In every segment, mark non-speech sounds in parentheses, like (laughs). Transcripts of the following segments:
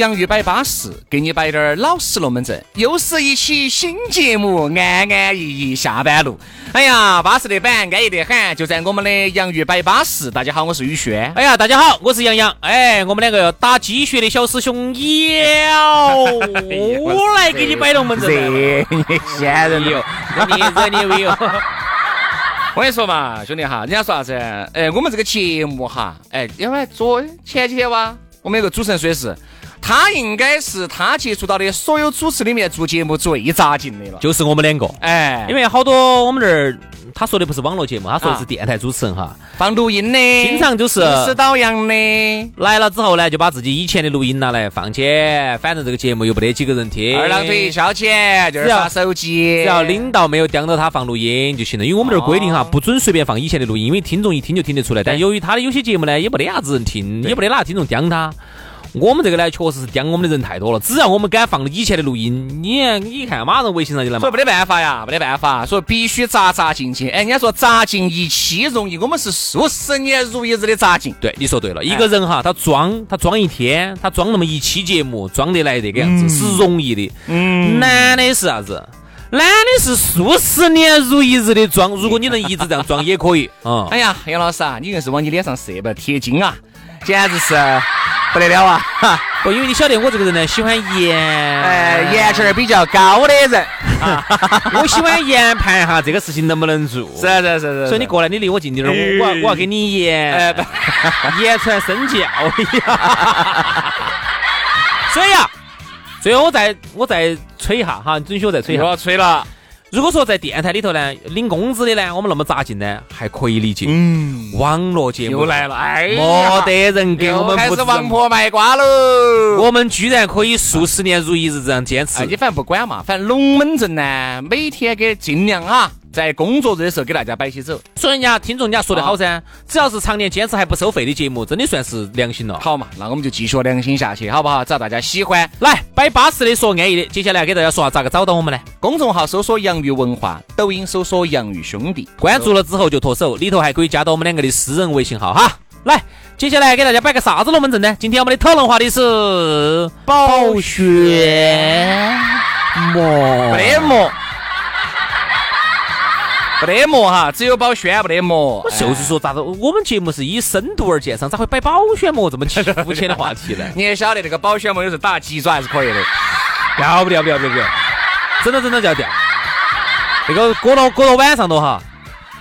洋芋摆巴适，给你摆点儿老实龙门阵。又是一期新节目，安安逸逸下班路。哎呀，巴适的板，安逸的很。就在我们的洋芋摆巴适。大家好，我是宇轩。哎呀，大家好，我是杨洋。哎，我们两个打鸡血的小师兄要 (laughs) 我来给你摆龙门阵。热人有，你惹你没有？我跟你说嘛，兄弟哈，人家说啥子？哎，我们这个节目哈，哎，因为昨前几天哇，我们有个主持人说的是。他应该是他接触到的所有主持里面做节目最扎劲的了，就是我们两个。哎，因为好多我们这儿他说的不是网络节目，他说的是电台主持人哈，放录音的，经常就是是导阳的，来了之后呢，就把自己以前的录音拿来放起，反正这个节目又不得几个人听，二郎腿一消遣就是耍手机，只要领导没有盯到他放录音就行了，因为我们这儿规定哈，不准随便放以前的录音，因为听众一听就听得出来。但由于他的有些节目呢，也没得啥子人听，也没得哪个听众盯他。我们这个呢，确实是盯我们的人太多了。只要我们敢放以前的录音，你你看，马上微信上就来嘛。所以没得办法呀，没得办法，所以必须扎扎进去。哎，人家说扎进一期容易，我们是数十年如一日的扎进。对，你说对了。一个人哈，他装他装一天，他装那么一期节目，装得来这个样子是容易的。嗯。难的是啥子？难的是数十年如一日的装。如果你能一直这样装，也可以。嗯。哎呀，杨老师啊，你硬是往你脸上射吧，贴金啊，简直是。不得了啊！哈不，因为你晓得我这个人呢，喜欢研，哎，颜值比较高的人啊，(laughs) 我喜欢研判哈这个事情能不能做。是是是是。所以你过来，你离我近点儿，我我我要给你研，言传身教所以啊，最后我再我再吹一下哈，准许我再吹一下。我要吹了。如果说在电台里头呢，领工资的呢，我们那么扎劲呢，还可以理解。嗯，网络节目又来了，哎，没得人给我们开始王婆卖瓜喽。我们居然可以数十年如一日这样坚持。你反正不管嘛，反正龙门阵呢，每天给尽量哈。在工作日的时候给大家摆起走，所以人家听众人家说的好噻，只要是常年坚持还不收费的节目，真的算是良心了。好嘛，那我们就继续良心下去，好不好？只要大家喜欢，来摆巴适的说安逸的。接下来给大家说下咋个找到我们呢？公众号搜索“洋芋文化”，抖音搜索“洋芋兄弟”，关注了之后就脱手，里头还可以加到我们两个的私人微信号哈。来，接下来给大家摆个啥子龙门阵呢？今天我们的讨论话题是保鲜膜，没得膜。不得膜哈，只有保鲜不得膜。我就是说，咋子？我们节目是以深度而见长，咋会摆保鲜膜这么肤浅的话题呢？(laughs) 你也晓得那个保鲜膜有时候打鸡爪还是可以的，掉不掉？不掉不掉不要，真的真的就要掉。那个裹到裹到晚上头哈，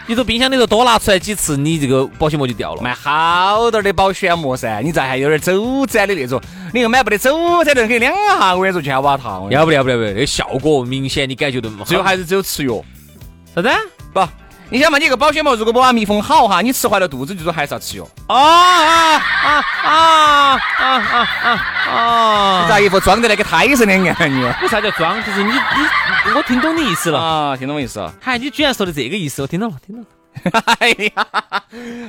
你从冰箱里头多拿出来几次，你这个保鲜膜就掉了。买好点的保鲜膜噻，你再还有点走展的那种，你又买不得走展的，可以两下我跟你说全瓦烫。要不掉不掉不掉，那个效果明显，你感觉都最后还是只有吃药。啥子？不，你想嘛，你一个保鲜膜如果不把密封好哈，你吃坏了肚子，就说还是要吃药。啊啊啊啊啊啊啊！你咋一副装的那个胎神的样你？你啥叫装？就是你你，我听懂你意思了啊，听懂我意思了。嗨，你居然说的这个意思，我听懂了，听懂了。(laughs) 哎呀，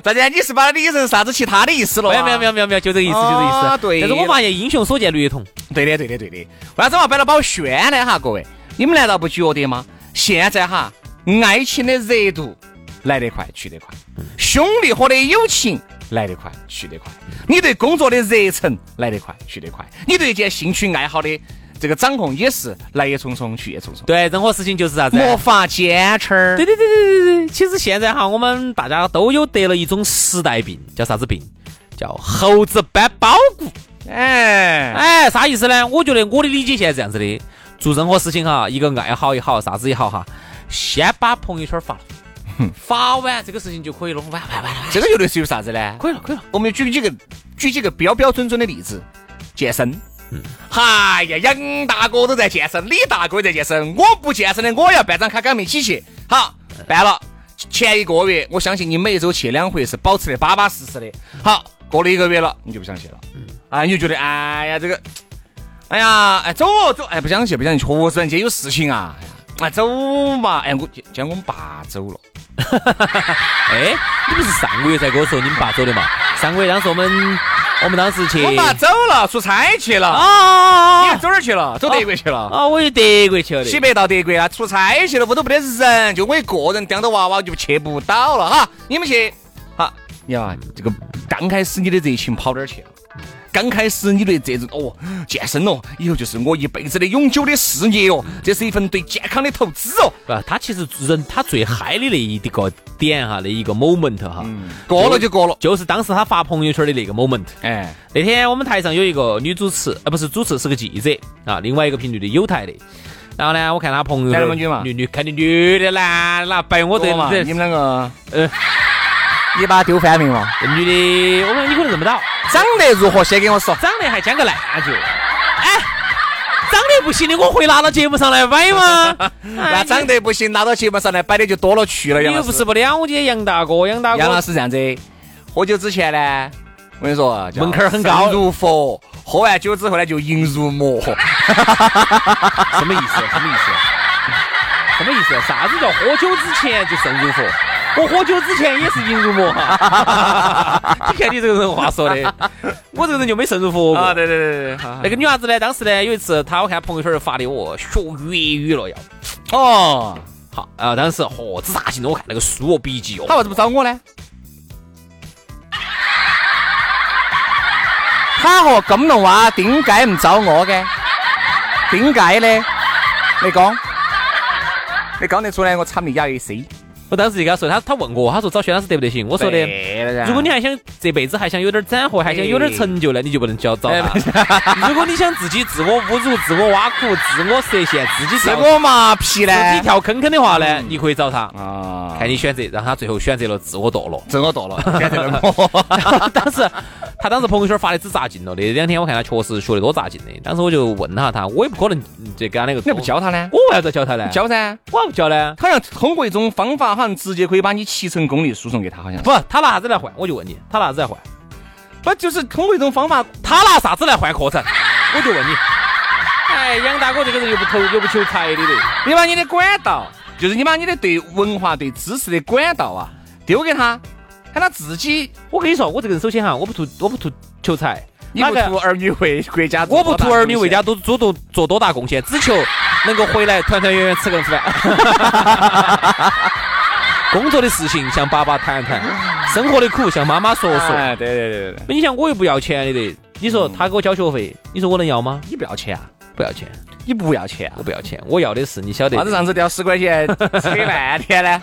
大家你是把它理成啥子其他的意思了？没有没有没有没有没有，就这个意思，就这个意思。对。但是我发现英雄所见略同。对的对的对的。为啥子我摆了保鲜呢？哈，各位，你们难道不觉得吗？现在哈。爱情的热度来得快去得快，兄弟伙的友情来得快去得快，你对工作的热忱来得快去得快，你对一件兴趣爱好的这个掌控也是来也匆匆去也匆匆。对，任何事情就是啥子？没法坚持。对对对对对对。其实现在哈，我们大家都有得了一种时代病，叫啥子病？叫猴子搬包谷。哎哎，啥意思呢？我觉得我的理解现在是这样子的：做任何事情哈，一个爱好也好，啥子也好哈。先把朋友圈发了，发完这个事情就可以了。完完完了，这个又类似于啥子呢？可以了，可以了。我们举几个举几个标标准准的例子。健身。嗯，哎呀，杨大哥都在健身，李大哥也在健身，我不健身的，我要办张卡跟他们一起去。好，办了。前一个月，我相信你每周去两回是保持的巴巴适适的。好，过了一个月了，你就不想去了。嗯，啊，你就觉得，哎呀，这个，哎呀，哎，走走，哎，不想去，不想去，确实人家有事情啊。哎，走嘛，哎，我今天我们爸走了。(laughs) 哎，你不是上个月才跟我说你们爸走的嘛？上个月当时我们。我们当时去，我爸走了，出差去了。啊！你看走哪儿去了？走德国去了。啊！我去德国去了。西北到德国啊，出差去了，屋头没得人，就我一个人叼着娃娃就去不到了哈。你们去，好，你看这个刚开始你的热情跑哪儿去了？刚开始你对这种哦健身哦，以后就是我一辈子的永久的事业哦，这是一份对健康的投资哦。啊，他其实人他最嗨的那一个点哈，那一个 moment 哈，过了就过了，就是当时他发朋友圈的那个 moment。哎，那天我们台上有一个女主持，呃，不是主持，是个记者啊，另外一个频率的有台的。然后呢，我看他朋友，男的女嘛？女女肯定女的，男的那白我对嘛？你们两个，呃，你把他丢翻名嘛？女的，我们你可能认不到。长得如何？先跟我说。长得还将个烂就。哎，长得不行的，我会拿到节目上来摆吗？(laughs) 那长得不行，拿到节目上来摆的就多了去了。你又不是不了解杨大哥，杨大哥。杨老师这样子，喝酒之前呢，我跟你说，门槛很高，如佛；喝完酒之后呢，就淫如魔。(laughs) 什么意思？什么意思？什么意思？啥子叫喝酒之前就胜如佛？我喝酒之前也是淫如魔哈，(laughs) 你看你这个人话说的，我这个人就没渗入佛啊！对对对对，那个女娃子呢？当时呢有一次，她我看朋友圈发的，我，学粤语了要。哦，好啊，当时嚯，只咋劲我看那个书哦，笔记哦。他为什么找我呢？他和咁多话点解唔找我嘅？点解呢？你讲，你讲得出来，我惨你压一 C。我当时就跟他说，他他问我，他说找薛老师得不得行？我说的，如果你还想这辈子还想有点斩获，还想有点成就呢，你就不能找找他。(laughs) 如果你想自己自我侮辱、自我挖苦、自我设限、自己自我麻痹呢，自己跳坑坑的话呢，你可以找他啊。看你选择，让他最后选择了自我堕落，自我堕落，选择了我。(laughs) 当时他当时朋友圈发的只扎劲了，那两天我看他确实学得多扎劲的。当时我就问他，他我也不可能这跟他那个，你不教他呢？我为啥子教他呢？教噻，我不教呢。好像通过一种方法。好像直接可以把你七成功力输送给他，好像不，他拿啥子来换？我就问你，他拿啥子来换？不就是通过一种方法，他拿啥子来换课程？我就问你，哎，杨大哥这个人又不投又不求财的嘞，你把你的管道，就是你把你的对文化、对知识的管道啊，丢给他，看他自己。我跟你说，我这个人首先哈，我不图我不图求财，你不图儿女为国 (laughs) 家，我不图儿女为家都做多做多大贡献，只求 (laughs) 能够回来团团圆圆吃个饭。(laughs) 工作的事情向爸爸谈谈，生活的苦向妈妈说说。哎，对对对对。你想我又不要钱的的，你说他给我交学费，你说我能要吗？你不要钱啊？不要钱？你不要钱啊？我不要钱，我要的是你晓得。啥子上次掉十块钱扯半天呢？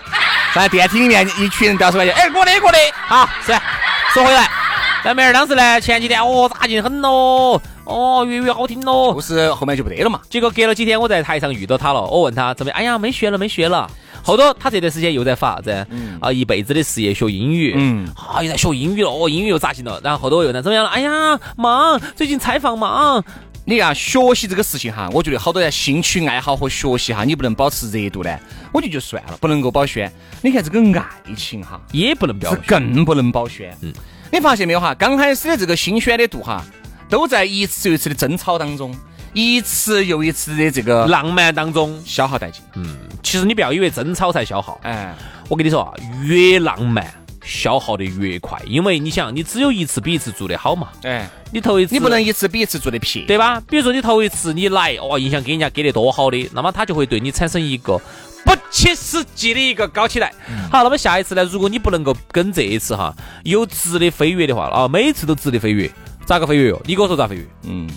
在电梯里面一群人掉十块钱，哎，我的我的。好，是。说回来，那妹儿当时呢，前几天哦，扎劲很咯，哦，粤语好听咯。不是后面就不得了嘛？结果隔了几天，我在台上遇到他了，我问他怎么？哎呀，没学了，没学了。后头他这段时间又在发啥子？啊，一辈子的事业学英语，嗯，啊，又在学英语了，哦，英语又扎劲了？然后后头又在怎么样了？哎呀，忙，最近采访忙。你看学习这个事情哈，我觉得好多人兴趣爱好和学习哈，你不能保持热度呢，我觉得就算了，不能够保鲜。你看这个爱情哈，也不能保，更不能保鲜。嗯，你发现没有哈？刚开始的这个新鲜的度哈，都在一次又一次的争吵当中。一次又一次的这个浪漫当中消耗殆尽。嗯，其实你不要以为争吵才消耗。哎，我跟你说啊，越浪漫消耗的越快，因为你想，你只有一次比一次做得好嘛。哎，你头一次你不能一次比一次做得撇，对吧？比如说你头一次你来，哇，印象给人家给得多好的，那么他就会对你产生一个不切实际的一个高期待。好，那么下一次呢，如果你不能够跟这一次哈有质的飞跃的话，啊，每次都质的飞跃，咋个飞跃哟？你给我说咋飞跃？嗯。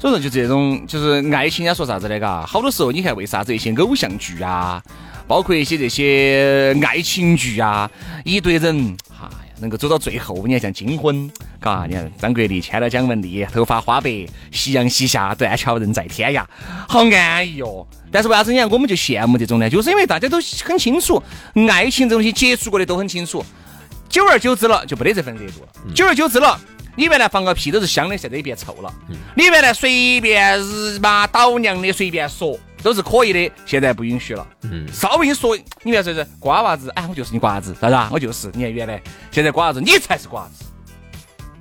所以说，就这种就是爱情，人家说啥子的嘎？好多时候，你看为啥子一些偶像剧啊，包括一些这些爱情剧啊，一堆人，哎呀，能够走到最后，你看像金婚，嘎，你看张国立牵了蒋雯丽，头发花白，夕阳西下，断桥人在天涯，好安逸哦。但是为啥子你看我们就羡慕这种呢？就是因为大家都很清楚，爱情这东西接触过的都很清楚，久而久之了就没得这份热度了，久而久之了。你原来放个屁都是香的，现在也变臭了。你原来随便日妈倒娘的随便说都是可以的，现在不允许了。嗯，稍微一说，你原来说是瓜娃子，哎，我就是你瓜子，啥子啊？我就是。你看原来，现在瓜娃子，你才是瓜子，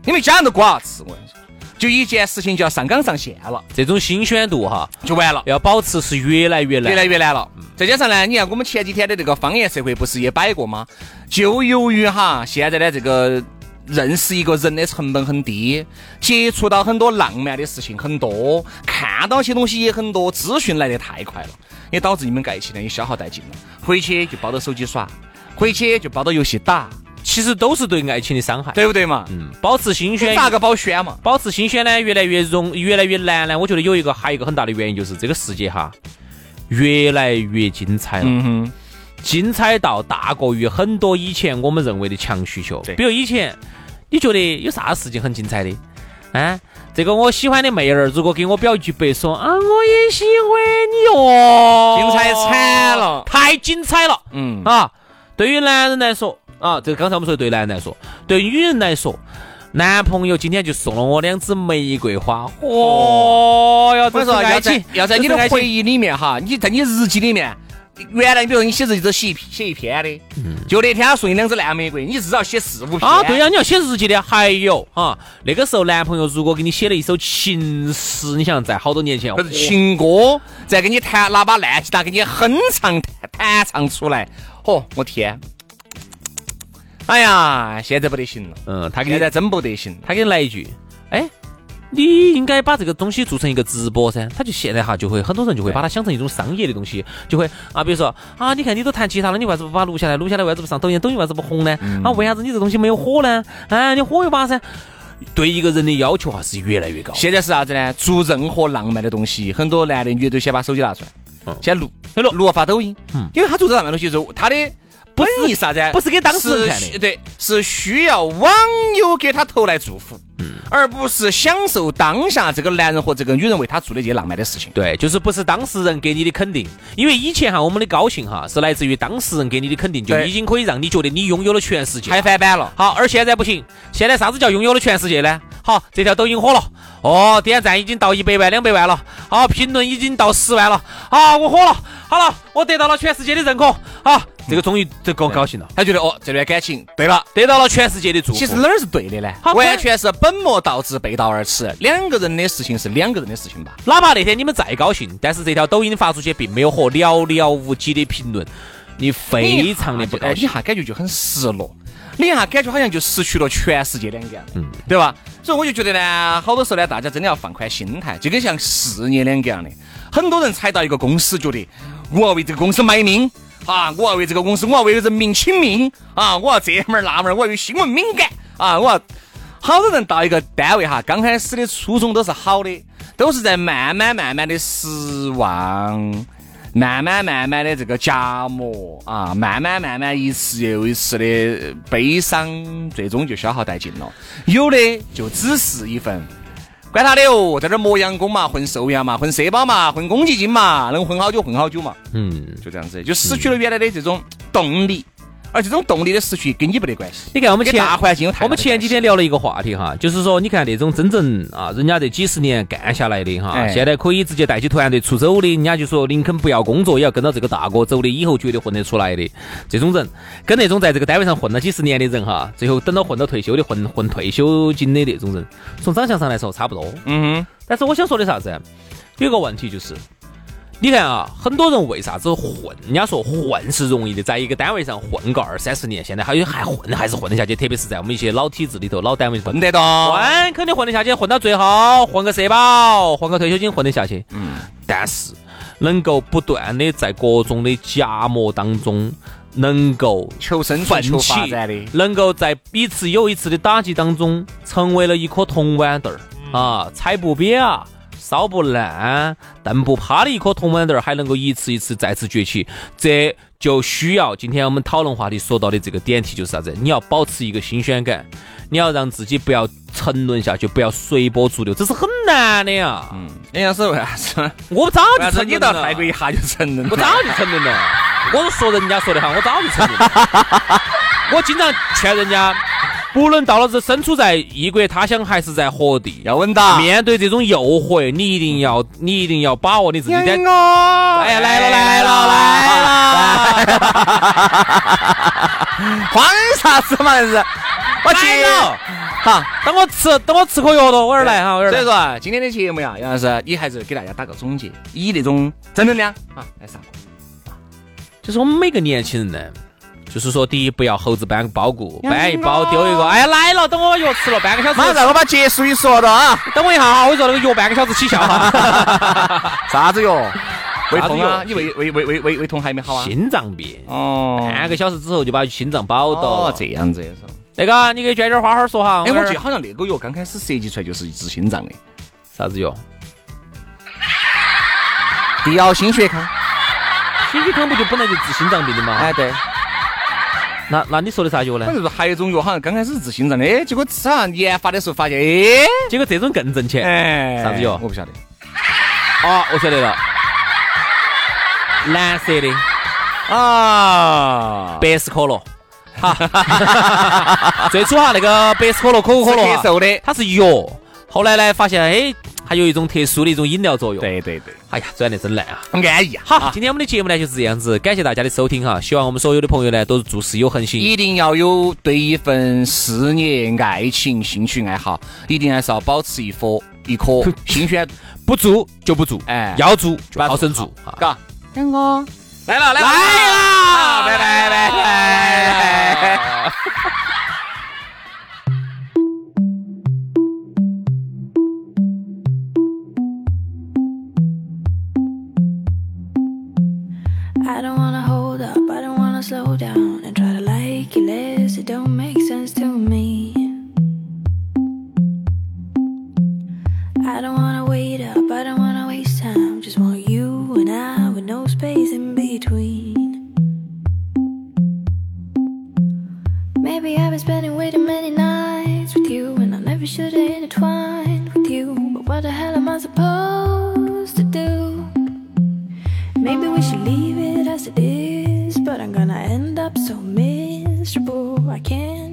你们家人都瓜娃子，我跟你说。就一件事情就要上纲上线了，这种新鲜度哈就完了，要保持是越来越难，越来越难了。再加上呢，你看我们前几天的这个方言社会不是也摆过吗？就由于哈现在的这个认识一个人的成本很低，接触到很多浪漫的事情很多，看到些东西也很多，资讯来得太快了，也导致你们爱情呢也消耗殆尽了。回去就抱着手机耍，回去就抱着游戏打。其实都是对爱情的伤害，对不对嘛？嗯，保持新鲜，咋个保鲜嘛？保持新鲜呢，越来越容，越来越难呢。我觉得有一个，还有一个很大的原因就是这个世界哈，越来越精彩了。嗯哼，精彩到大过于很多以前我们认为的强需求。比如以前，你觉得有啥事情很精彩的？啊，这个我喜欢的妹儿，如果给我表一句白说啊，我也喜欢你哦，精彩惨了，太精彩了。嗯啊，对于男人来说。啊，这个刚才我们说对男人来说，对女人来说，男朋友今天就送了我两支玫瑰花。哦哟，我说要在要在你的回忆里面哈，你在你日记里面，原来你比如你写日记都写一写一篇的，就那天他送你两只烂玫瑰，你至少写四五篇。啊，对呀，你要写日记的。还有哈，那个时候男朋友如果给你写了一首情诗，你想在好多年前，或者情歌，再给你弹拿把烂吉他给你哼唱弹唱出来，嚯，我天！哎呀，现在不得行了。嗯，他给现在真不得行。他给你来一句，哎，你应该把这个东西做成一个直播噻。他就现在哈，就会很多人就会把它想成一种商业的东西，就会啊，比如说啊，你看你都弹吉他了，你为啥子不把它录下来？录下来为啥子不上抖音？抖音为啥子不红呢？啊，为啥子你这东西没有火呢？啊，你火一把噻。对一个人的要求哈是越来越高。现在是啥子呢？做任何浪漫的东西，很多男的女的都先把手机拿出来，先录，先录，录发抖音。嗯，因为他做这浪漫东西之后，他的。本意啥子？不是给当事人看的，对，是需要网友给他投来祝福，而不是享受当下这个男人和这个女人为他做的这些浪漫的事情。对，就是不是当事人给你的肯定，因为以前哈，我们的高兴哈是来自于当事人给你的肯定，就已经可以让你觉得你拥有了全世界。太翻版了。好，而现在不行，现在啥子叫拥有了全世界呢？好，这条抖音火了，哦，点赞已经到一百万、两百万了，好，评论已经到十万了，好，我火了，好了，我得到了全世界的认可，好。这个终于这个高兴了，他觉得哦，这段感情对了，得到了全世界的祝福。其实哪儿是对的呢？完全是本末倒置、背道而驰。两个人的事情是两个人的事情吧？哪怕那天你们再高兴，但是这条抖音发出去并没有和寥寥无几的评论，你非常的不高兴，一下感觉就很失落，你一下感觉好像就失去了全世界两个样，嗯，对吧？所以我就觉得呢，好多时候呢，大家真的要放宽心态，就跟像事业两个样的，很多人踩到一个公司，觉得我要为这个公司卖命。啊！我要为这个公司，我要为人民请命啊！我要这门儿那门儿，我要有新闻敏感啊！我要好多人到一个单位哈，刚开始的初衷都是好的，都是在慢慢慢慢的失望，慢慢慢慢的这个夹磨啊，慢慢慢慢一次又一次的悲伤，最终就消耗殆尽了。有的就只是一份。管他的哦，在这磨洋工嘛，混寿阳嘛，混社保嘛，混公积金嘛，能混好久混好久嘛。嗯，就这样子，就失去了原来的这种动力。而这种动力的失去跟你没得关系。你看我们前大环境有我们前几天聊了一个话题哈，就是说你看那种真正啊，人家这几十年干下来的哈，现在可以直接带起团队出走的，人家就说宁肯不要工作也要跟到这个大哥走的，以后绝对混得出来的这种人，跟那种在这个单位上混了几十年的人哈，最后等到混到退休的混混退休金的那种人，从长相上来说差不多。嗯哼。但是我想说的啥子？有个问题就是。你看啊，很多人为啥子混？人家说混是容易的，在一个单位上混个二三十年，现在还有还混还是混得下去。特别是在我们一些老体制里头、老单位混得到，混肯定混得下去，混到最后混个社保、混个退休金混得下去。嗯，但是能够不断的在各种的夹磨当中，能够求生存、求发展的，能够在一次又一次的打击当中，成为了一颗铜豌豆儿啊，踩不扁啊。烧不烂、但不趴的一颗铜豌豆儿，还能够一次一次再次崛起，这就需要今天我们讨论话题说到的这个点题，就是啥子？你要保持一个新鲜感，你要让自己不要沉沦下去，不要随波逐流，这是很难的呀。嗯，你要是为啥子？我早就沉你到泰国一下就沉沦，我早就沉沦了。我是说人家说的哈，我早就沉沦了。我经常劝人家。不论到了是身处在异国他乡还是在何地，要稳当。面对这种诱惑，你一定要，你一定要把握你自己的。哎呀，来了来了。来了！慌啥子嘛？这是我去了。好，等我吃，等我吃颗药头，我这儿来哈，我这儿。所以说啊，今天的节目呀，杨老师，你还是给大家打个总结，以那种正能量啊来上。就是我们每个年轻人呢。就是说，第一不要猴子搬包谷，搬一包丢一个。哎呀，来了，等我药吃了半个小时。马上我把结束语说了啊！等我一下哈，我说那个药半个小时起效哈。(laughs) 啥子药？胃痛啊？你胃胃胃胃胃胃痛还没好啊？心脏病。哦。半个小时之后就把心脏保到。哦，这样子。那个，你给娟娟花花说哈。哎，我记得好像那个药刚开始设计出来就是治心脏的。啥子药？迪奥心血康。心血康不就本来就治心脏病的吗？哎，对。那那你说的啥药呢？反正是还有一种药，好像刚开始治心脏的，哎，结果好像研发的时候发现，哎，结果这种更挣钱。哎，啥子药？我不晓得。啊，我晓得了，蓝色的啊，百事可乐。哈，(laughs) 最初哈那个百事可乐、可口可乐，咳嗽的，它是药。后来呢，发现哎。还有一种特殊的一种饮料作用。对对对，哎呀，转的真烂啊，很安逸啊。好，今天我们的节目呢就是这样子，感谢大家的收听哈。希望我们所有的朋友呢都是做事有恒心，一定要有对一份事业、爱情、兴趣爱好，一定还是要保持一颗一颗 (laughs) 新鲜。不做就不做，哎，要做就好生做，嘎。两哥来了来了来了，拜，拜拜拜拜。(laughs) Maybe we should leave it as it is but I'm gonna end up so miserable. I can't